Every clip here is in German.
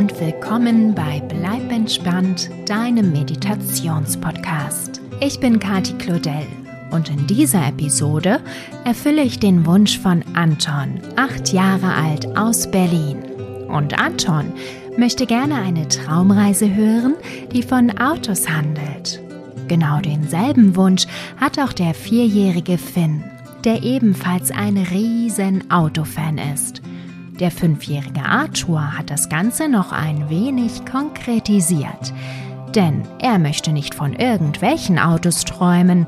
und willkommen bei Bleib entspannt, deinem Meditationspodcast. Ich bin Kati Claudel und in dieser Episode erfülle ich den Wunsch von Anton, acht Jahre alt aus Berlin. Und Anton möchte gerne eine Traumreise hören, die von Autos handelt. Genau denselben Wunsch hat auch der vierjährige Finn, der ebenfalls ein riesen Autofan ist. Der fünfjährige Arthur hat das Ganze noch ein wenig konkretisiert. Denn er möchte nicht von irgendwelchen Autos träumen.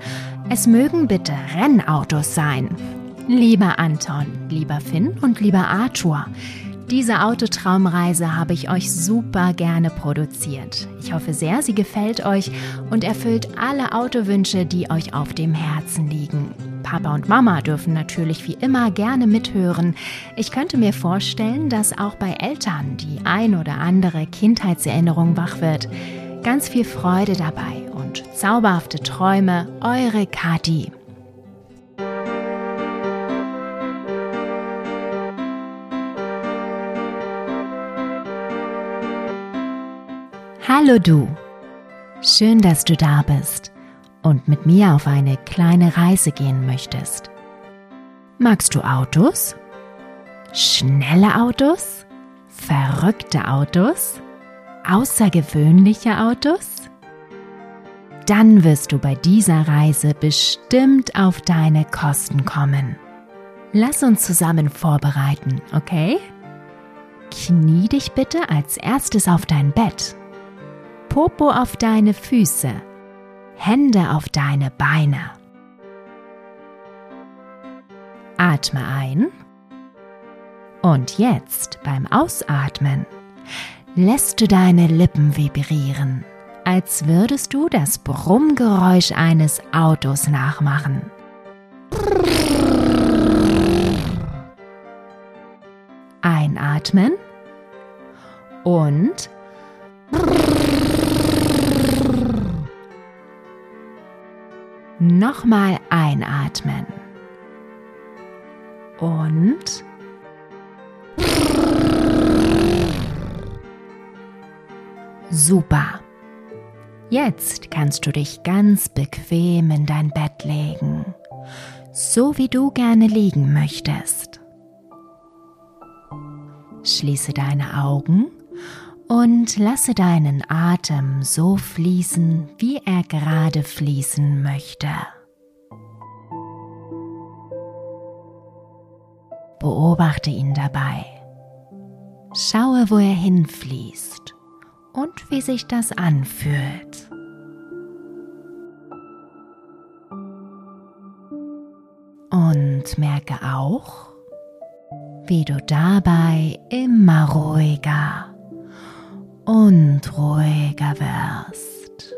Es mögen bitte Rennautos sein. Lieber Anton, lieber Finn und lieber Arthur, diese Autotraumreise habe ich euch super gerne produziert. Ich hoffe sehr, sie gefällt euch und erfüllt alle Autowünsche, die euch auf dem Herzen liegen. Papa und Mama dürfen natürlich wie immer gerne mithören. Ich könnte mir vorstellen, dass auch bei Eltern die ein oder andere Kindheitserinnerung wach wird. Ganz viel Freude dabei und zauberhafte Träume, eure Kati. Hallo du! Schön, dass du da bist und mit mir auf eine kleine Reise gehen möchtest. Magst du Autos? Schnelle Autos? Verrückte Autos? Außergewöhnliche Autos? Dann wirst du bei dieser Reise bestimmt auf deine Kosten kommen. Lass uns zusammen vorbereiten, okay? Knie dich bitte als erstes auf dein Bett Popo auf deine Füße, Hände auf deine Beine. Atme ein und jetzt beim Ausatmen lässt du deine Lippen vibrieren, als würdest du das Brummgeräusch eines Autos nachmachen. Einatmen und Nochmal einatmen. Und super. Jetzt kannst du dich ganz bequem in dein Bett legen, so wie du gerne liegen möchtest. Schließe deine Augen und lasse deinen Atem so fließen, wie er gerade fließen möchte. Beobachte ihn dabei. Schaue, wo er hinfließt und wie sich das anfühlt. Und merke auch, wie du dabei immer ruhiger und ruhiger wirst.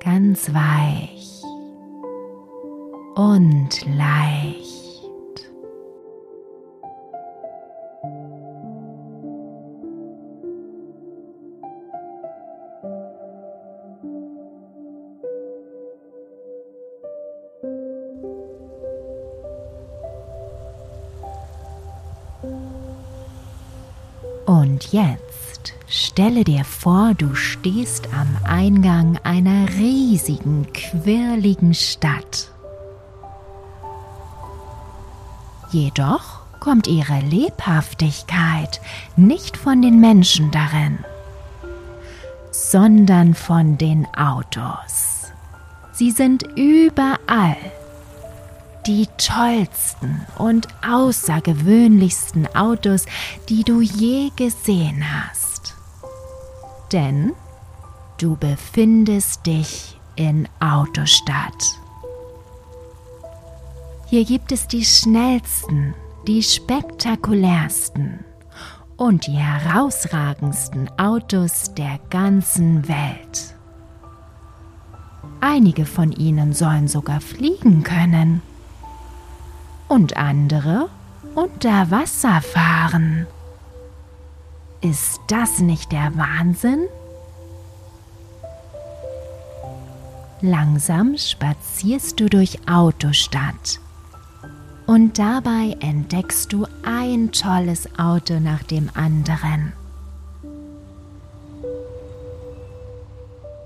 Ganz weich und leicht. Und jetzt stelle dir vor, du stehst am Eingang einer riesigen, quirligen Stadt. Jedoch kommt ihre Lebhaftigkeit nicht von den Menschen darin, sondern von den Autos. Sie sind überall die tollsten und außergewöhnlichsten Autos, die du je gesehen hast. Denn du befindest dich in Autostadt. Hier gibt es die schnellsten, die spektakulärsten und die herausragendsten Autos der ganzen Welt. Einige von ihnen sollen sogar fliegen können und andere unter Wasser fahren. Ist das nicht der Wahnsinn? Langsam spazierst du durch Autostadt. Und dabei entdeckst du ein tolles Auto nach dem anderen.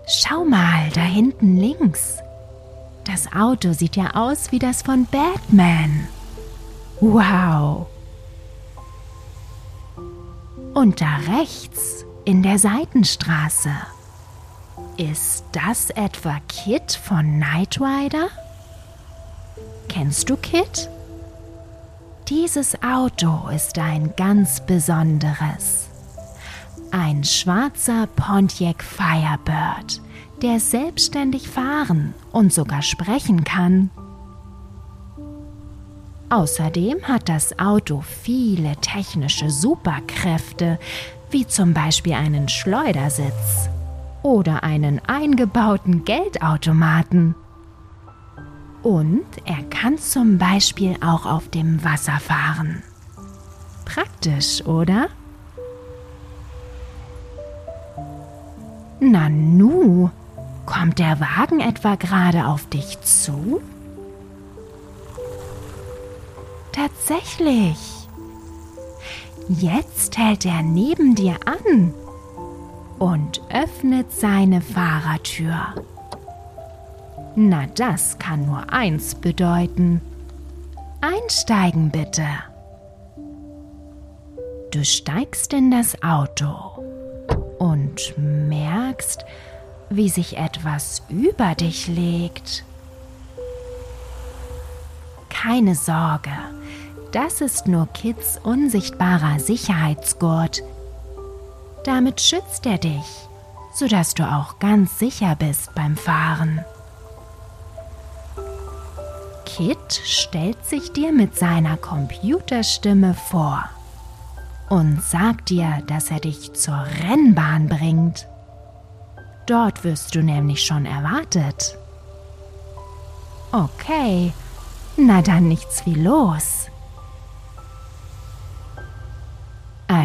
Schau mal, da hinten links. Das Auto sieht ja aus wie das von Batman. Wow. Und da rechts in der Seitenstraße. Ist das etwa Kit von Knight Rider? Kennst du Kit? Dieses Auto ist ein ganz besonderes. Ein schwarzer Pontiac Firebird, der selbstständig fahren und sogar sprechen kann. Außerdem hat das Auto viele technische Superkräfte, wie zum Beispiel einen Schleudersitz oder einen eingebauten Geldautomaten. Und er kann zum Beispiel auch auf dem Wasser fahren. Praktisch, oder? Nanu, kommt der Wagen etwa gerade auf dich zu? Tatsächlich. Jetzt hält er neben dir an und öffnet seine Fahrertür. Na, das kann nur eins bedeuten. Einsteigen bitte. Du steigst in das Auto und merkst, wie sich etwas über dich legt. Keine Sorge, das ist nur Kids unsichtbarer Sicherheitsgurt. Damit schützt er dich, sodass du auch ganz sicher bist beim Fahren. Kit stellt sich dir mit seiner Computerstimme vor und sagt dir, dass er dich zur Rennbahn bringt. Dort wirst du nämlich schon erwartet. Okay, na dann nichts wie los.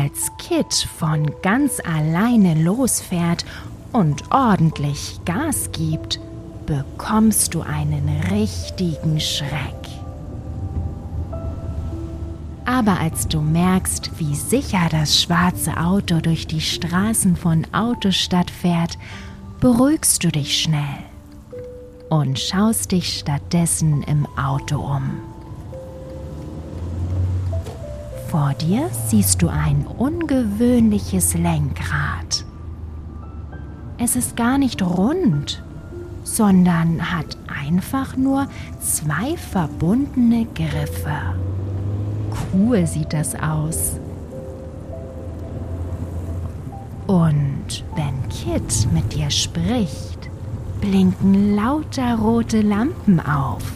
Als Kit von ganz alleine losfährt und ordentlich Gas gibt, bekommst du einen richtigen Schreck. Aber als du merkst, wie sicher das schwarze Auto durch die Straßen von Autostadt fährt, beruhigst du dich schnell und schaust dich stattdessen im Auto um. Vor dir siehst du ein ungewöhnliches Lenkrad. Es ist gar nicht rund, sondern hat einfach nur zwei verbundene Griffe. Cool sieht das aus. Und wenn Kit mit dir spricht, blinken lauter rote Lampen auf.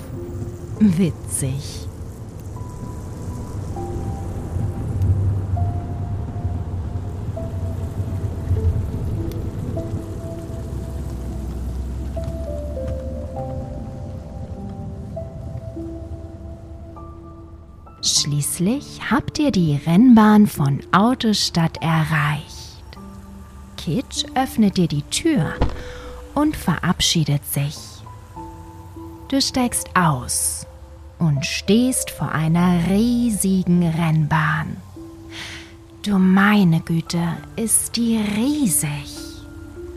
Witzig. Schließlich habt ihr die Rennbahn von Autostadt erreicht. Kit öffnet dir die Tür und verabschiedet sich. Du steigst aus und stehst vor einer riesigen Rennbahn. Du meine Güte, ist die riesig,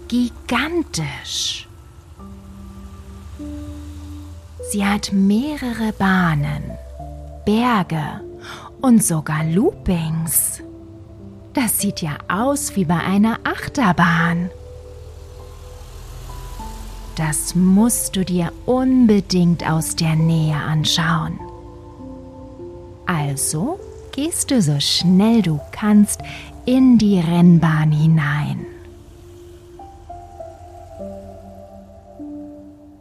gigantisch. Sie hat mehrere Bahnen Berge und sogar Loopings. Das sieht ja aus wie bei einer Achterbahn. Das musst du dir unbedingt aus der Nähe anschauen. Also gehst du so schnell du kannst in die Rennbahn hinein.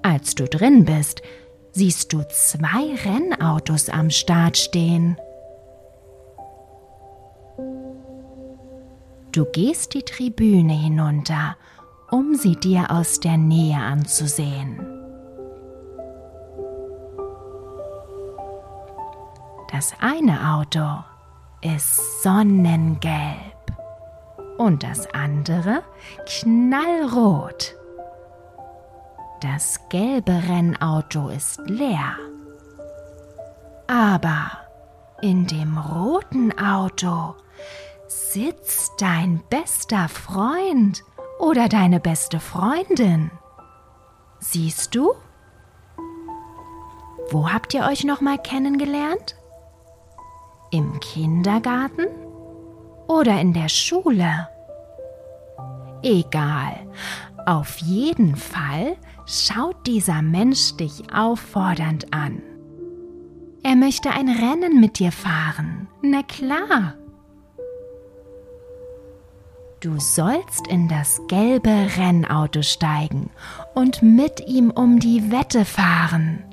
Als du drin bist, siehst du zwei Rennautos am Start stehen. Du gehst die Tribüne hinunter, um sie dir aus der Nähe anzusehen. Das eine Auto ist sonnengelb und das andere knallrot. Das gelbe Rennauto ist leer. Aber in dem roten Auto sitzt dein bester Freund oder deine beste Freundin. Siehst du? Wo habt ihr euch noch mal kennengelernt? Im Kindergarten oder in der Schule? Egal. Auf jeden Fall schaut dieser Mensch dich auffordernd an. Er möchte ein Rennen mit dir fahren. Na klar. Du sollst in das gelbe Rennauto steigen und mit ihm um die Wette fahren.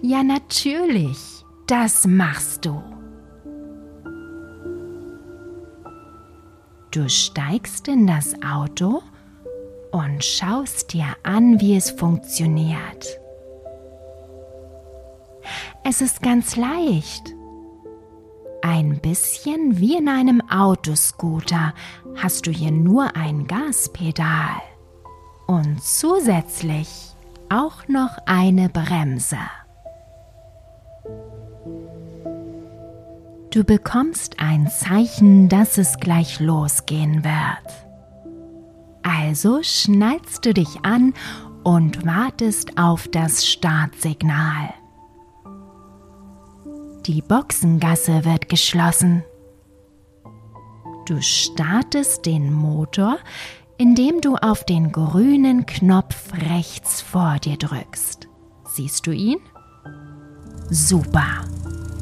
Ja, natürlich, das machst du. Du steigst in das Auto und schaust dir an, wie es funktioniert. Es ist ganz leicht. Ein bisschen wie in einem Autoscooter hast du hier nur ein Gaspedal und zusätzlich auch noch eine Bremse. Du bekommst ein Zeichen, dass es gleich losgehen wird. Also schnallst du dich an und wartest auf das Startsignal. Die Boxengasse wird geschlossen. Du startest den Motor, indem du auf den grünen Knopf rechts vor dir drückst. Siehst du ihn? Super.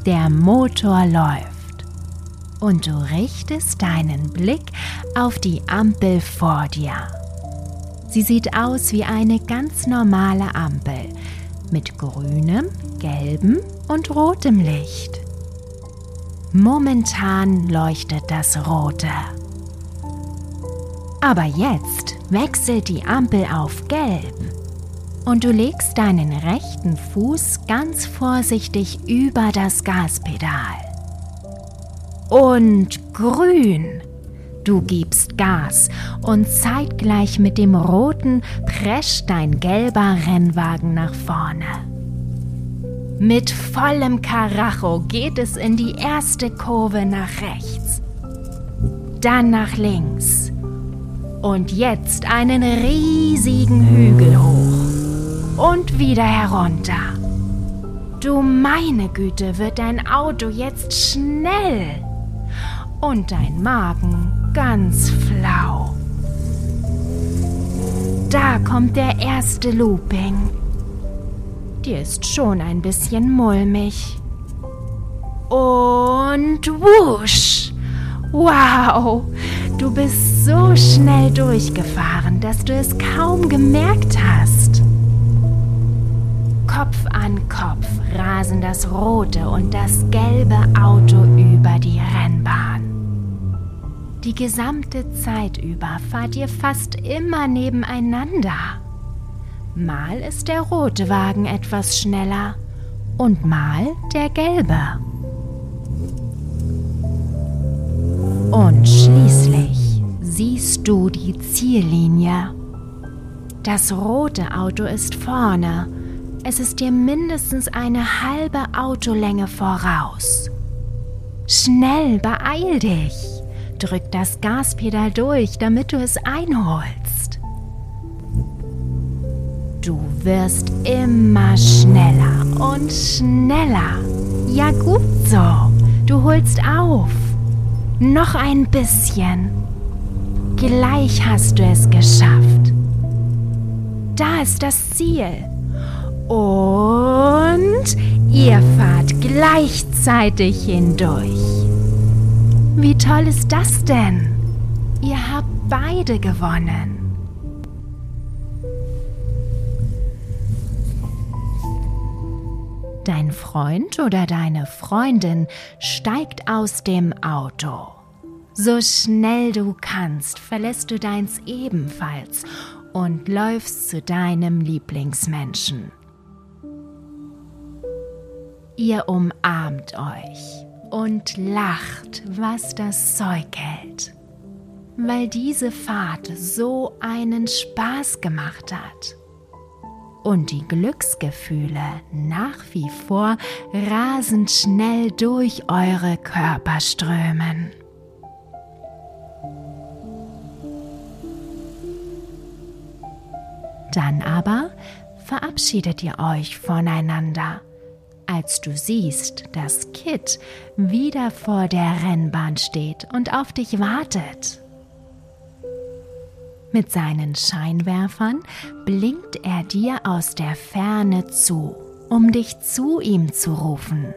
Der Motor läuft. Und du richtest deinen Blick auf die Ampel vor dir. Sie sieht aus wie eine ganz normale Ampel mit grünem, gelbem und rotem Licht. Momentan leuchtet das rote. Aber jetzt wechselt die Ampel auf gelb und du legst deinen rechten Fuß ganz vorsichtig über das Gaspedal. Und grün. Du gibst Gas und zeitgleich mit dem roten prescht dein gelber Rennwagen nach vorne. Mit vollem Karacho geht es in die erste Kurve nach rechts, dann nach links und jetzt einen riesigen Hügel hoch und wieder herunter. Du meine Güte, wird dein Auto jetzt schnell und dein Magen ganz flau. Da kommt der erste Looping. Dir ist schon ein bisschen mulmig. Und wusch! Wow! Du bist so schnell durchgefahren, dass du es kaum gemerkt hast. Kopf an Kopf rasen das rote und das gelbe Auto über die Rennbahn. Die gesamte Zeit über fahrt ihr fast immer nebeneinander. Mal ist der rote Wagen etwas schneller und mal der gelbe. Und schließlich siehst du die Ziellinie. Das rote Auto ist vorne. Es ist dir mindestens eine halbe Autolänge voraus. Schnell, beeil dich! Drück das Gaspedal durch, damit du es einholst. Du wirst immer schneller und schneller. Ja gut so, du holst auf. Noch ein bisschen. Gleich hast du es geschafft. Da ist das Ziel. Und ihr fahrt gleichzeitig hindurch. Wie toll ist das denn? Ihr habt beide gewonnen. Dein Freund oder deine Freundin steigt aus dem Auto. So schnell du kannst, verlässt du deins ebenfalls und läufst zu deinem Lieblingsmenschen. Ihr umarmt euch und lacht, was das Zeug hält, weil diese Fahrt so einen Spaß gemacht hat. und die Glücksgefühle nach wie vor rasend schnell durch eure Körper strömen. Dann aber verabschiedet ihr euch voneinander, als du siehst, dass Kit wieder vor der Rennbahn steht und auf dich wartet. Mit seinen Scheinwerfern blinkt er dir aus der Ferne zu, um dich zu ihm zu rufen.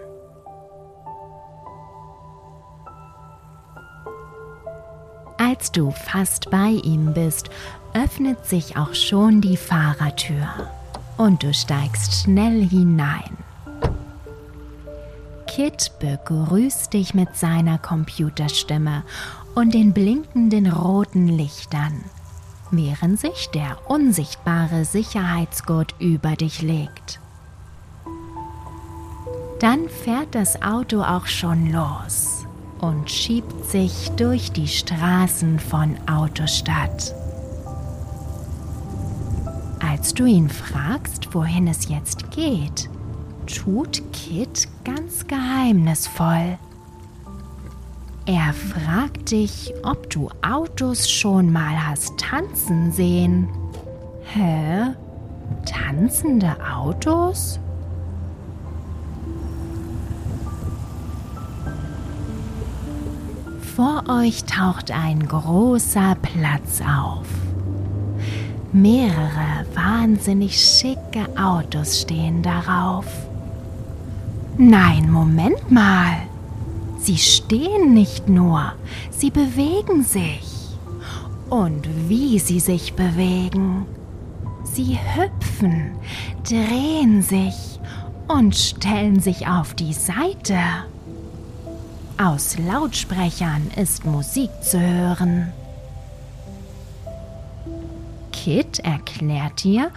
Als du fast bei ihm bist, öffnet sich auch schon die Fahrertür und du steigst schnell hinein. Kit begrüßt dich mit seiner Computerstimme und den blinkenden roten Lichtern, während sich der unsichtbare Sicherheitsgurt über dich legt. Dann fährt das Auto auch schon los und schiebt sich durch die Straßen von Autostadt. Als du ihn fragst, wohin es jetzt geht, tut Kit ganz geheimnisvoll. Er fragt dich, ob du Autos schon mal hast tanzen sehen. Hä? Tanzende Autos? Vor euch taucht ein großer Platz auf. Mehrere wahnsinnig schicke Autos stehen darauf. Nein, Moment mal. Sie stehen nicht nur, sie bewegen sich. Und wie sie sich bewegen. Sie hüpfen, drehen sich und stellen sich auf die Seite. Aus Lautsprechern ist Musik zu hören. Kit erklärt dir,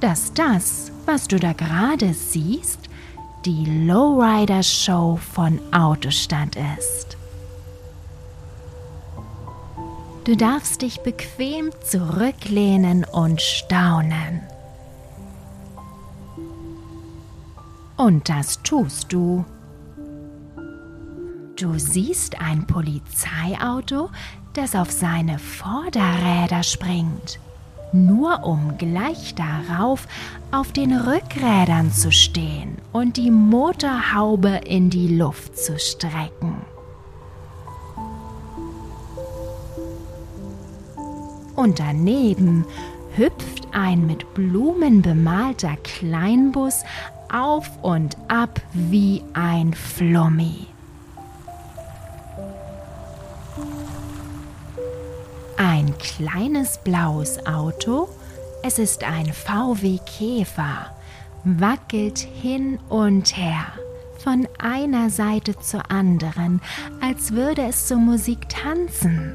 dass das, was du da gerade siehst, die Lowrider Show von Autostadt ist. Du darfst dich bequem zurücklehnen und staunen. Und das tust du. Du siehst ein Polizeiauto, das auf seine Vorderräder springt nur um gleich darauf auf den Rückrädern zu stehen und die Motorhaube in die Luft zu strecken. Und daneben hüpft ein mit Blumen bemalter Kleinbus auf und ab wie ein Flummi. Ein kleines blaues Auto, es ist ein VW Käfer, wackelt hin und her, von einer Seite zur anderen, als würde es zur Musik tanzen.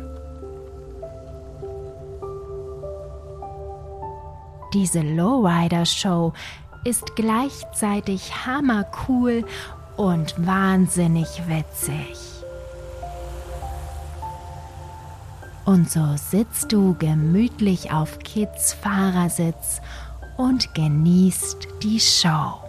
Diese Lowrider-Show ist gleichzeitig hammercool und wahnsinnig witzig. Und so sitzt du gemütlich auf Kids Fahrersitz und genießt die Show.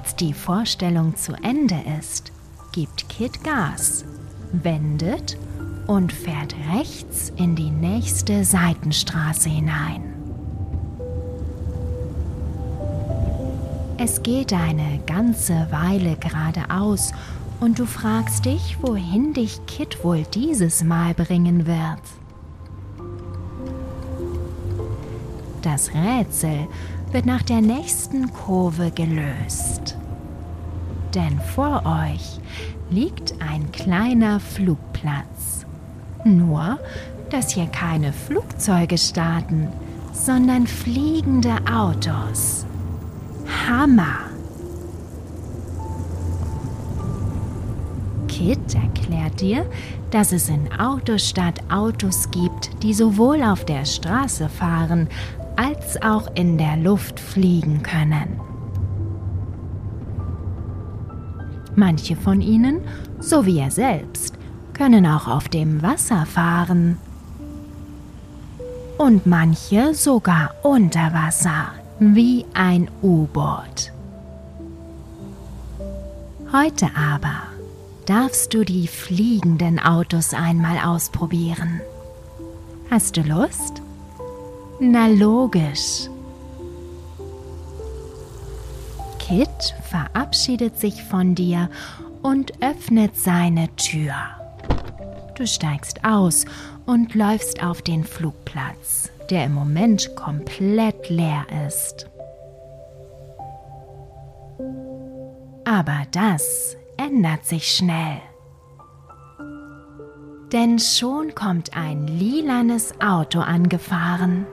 Als die Vorstellung zu Ende ist, gibt Kit Gas, wendet und fährt rechts in die nächste Seitenstraße hinein. Es geht eine ganze Weile geradeaus und du fragst dich, wohin dich Kit wohl dieses Mal bringen wird. Das Rätsel wird nach der nächsten Kurve gelöst. Denn vor euch liegt ein kleiner Flugplatz. Nur, dass hier keine Flugzeuge starten, sondern fliegende Autos. Hammer! Kit erklärt dir, dass es in Autostadt Autos gibt, die sowohl auf der Straße fahren als auch in der Luft fliegen können. Manche von ihnen, so wie er selbst, können auch auf dem Wasser fahren. Und manche sogar unter Wasser, wie ein U-Boot. Heute aber darfst du die fliegenden Autos einmal ausprobieren. Hast du Lust? Na logisch. Kit verabschiedet sich von dir und öffnet seine Tür. Du steigst aus und läufst auf den Flugplatz, der im Moment komplett leer ist. Aber das ändert sich schnell. Denn schon kommt ein lilanes Auto angefahren.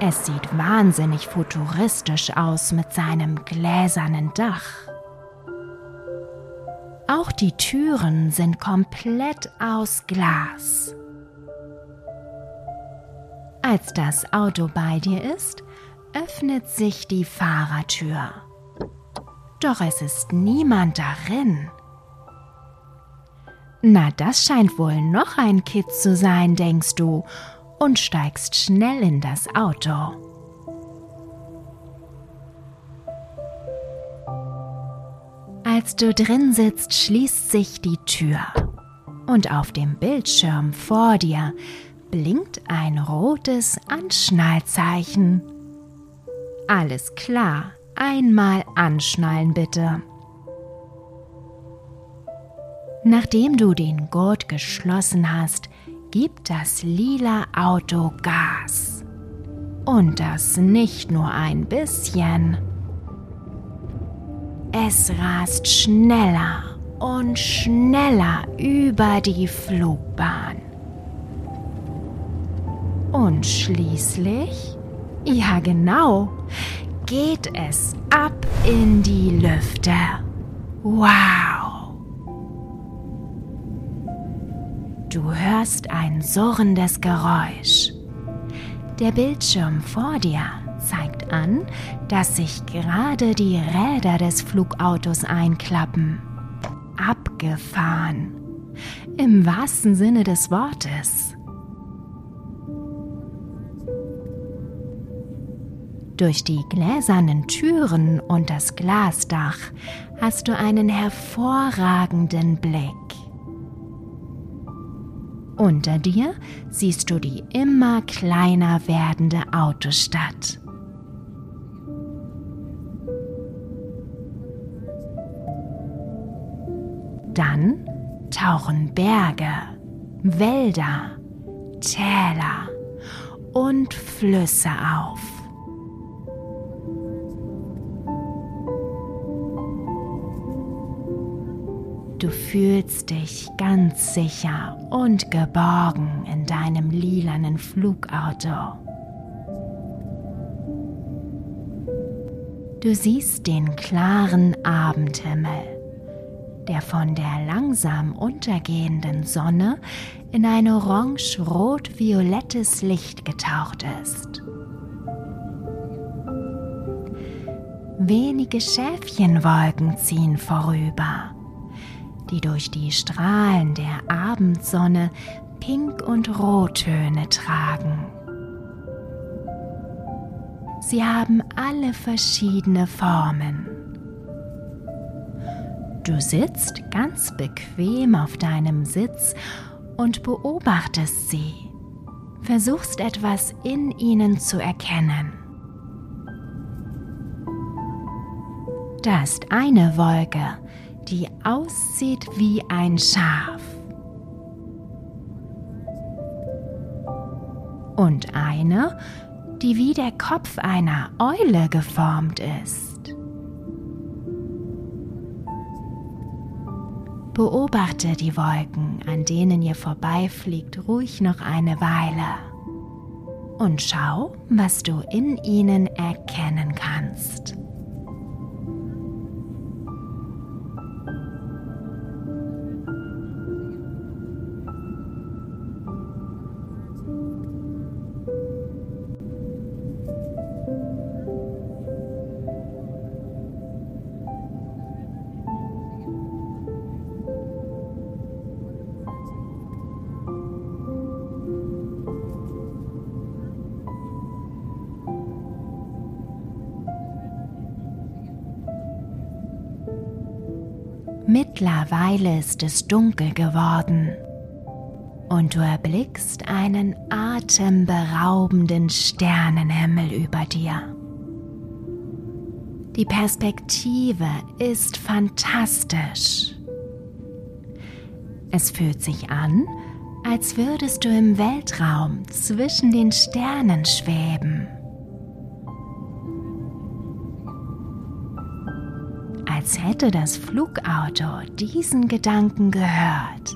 Es sieht wahnsinnig futuristisch aus mit seinem gläsernen Dach. Auch die Türen sind komplett aus Glas. Als das Auto bei dir ist, öffnet sich die Fahrertür. Doch es ist niemand darin. Na, das scheint wohl noch ein Kid zu sein, denkst du, und steigst schnell in das Auto. Als du drin sitzt, schließt sich die Tür und auf dem Bildschirm vor dir blinkt ein rotes Anschnallzeichen. Alles klar, einmal anschnallen bitte. Nachdem du den Gurt geschlossen hast, gibt das lila Auto Gas. Und das nicht nur ein bisschen. Es rast schneller und schneller über die Flugbahn. Und schließlich, ja genau, geht es ab in die Lüfte. Wow! Du hörst ein surrendes Geräusch. Der Bildschirm vor dir zeigt an, dass sich gerade die Räder des Flugautos einklappen. Abgefahren. Im wahrsten Sinne des Wortes. Durch die gläsernen Türen und das Glasdach hast du einen hervorragenden Blick. Unter dir siehst du die immer kleiner werdende Autostadt. Dann tauchen Berge, Wälder, Täler und Flüsse auf. Du fühlst dich ganz sicher und geborgen in deinem lilanen Flugauto. Du siehst den klaren Abendhimmel, der von der langsam untergehenden Sonne in ein orange-rot-violettes Licht getaucht ist. Wenige Schäfchenwolken ziehen vorüber die durch die Strahlen der Abendsonne Pink- und Rottöne tragen. Sie haben alle verschiedene Formen. Du sitzt ganz bequem auf deinem Sitz und beobachtest sie, versuchst etwas in ihnen zu erkennen. Da ist eine Wolke, die aussieht wie ein Schaf. Und eine, die wie der Kopf einer Eule geformt ist. Beobachte die Wolken, an denen ihr vorbeifliegt, ruhig noch eine Weile. Und schau, was du in ihnen erkennen kannst. Mittlerweile ist es dunkel geworden und du erblickst einen atemberaubenden Sternenhimmel über dir. Die Perspektive ist fantastisch. Es fühlt sich an, als würdest du im Weltraum zwischen den Sternen schweben. Als hätte das Flugauto diesen Gedanken gehört,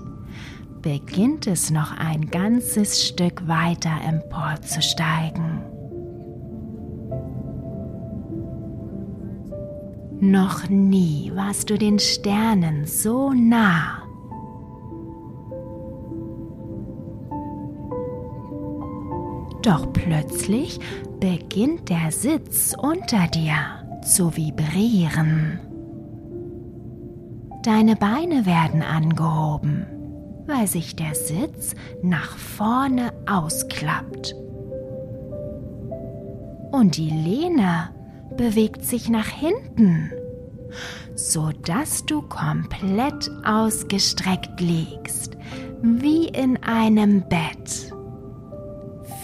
beginnt es noch ein ganzes Stück weiter emporzusteigen. Noch nie warst du den Sternen so nah. Doch plötzlich beginnt der Sitz unter dir zu vibrieren. Deine Beine werden angehoben, weil sich der Sitz nach vorne ausklappt. Und die Lehne bewegt sich nach hinten, sodass du komplett ausgestreckt liegst, wie in einem Bett.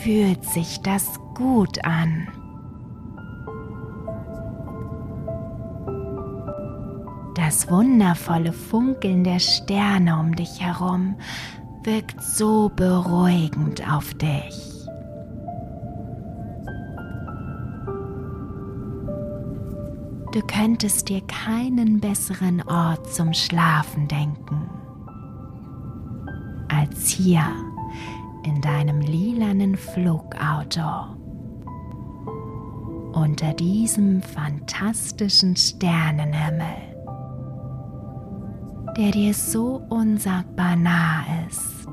Fühlt sich das gut an. Das wundervolle Funkeln der Sterne um dich herum wirkt so beruhigend auf dich. Du könntest dir keinen besseren Ort zum Schlafen denken als hier in deinem lilanen Flugauto unter diesem fantastischen Sternenhimmel der dir so unsagbar nah ist.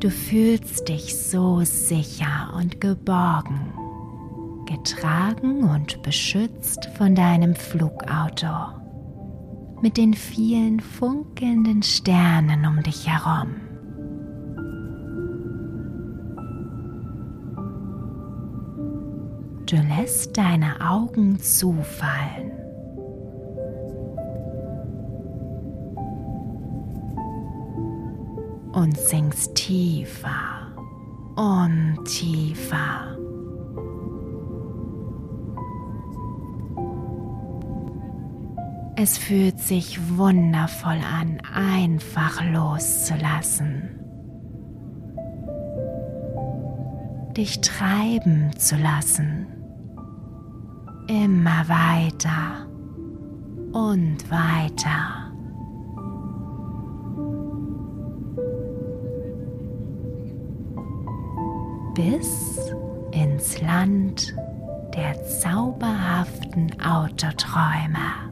Du fühlst dich so sicher und geborgen, getragen und beschützt von deinem Flugauto mit den vielen funkelnden Sternen um dich herum. Du lässt deine Augen zufallen. Und sinkst tiefer und tiefer. Es fühlt sich wundervoll an, einfach loszulassen. Dich treiben zu lassen immer weiter und weiter. Bis ins Land der zauberhaften Autoträume.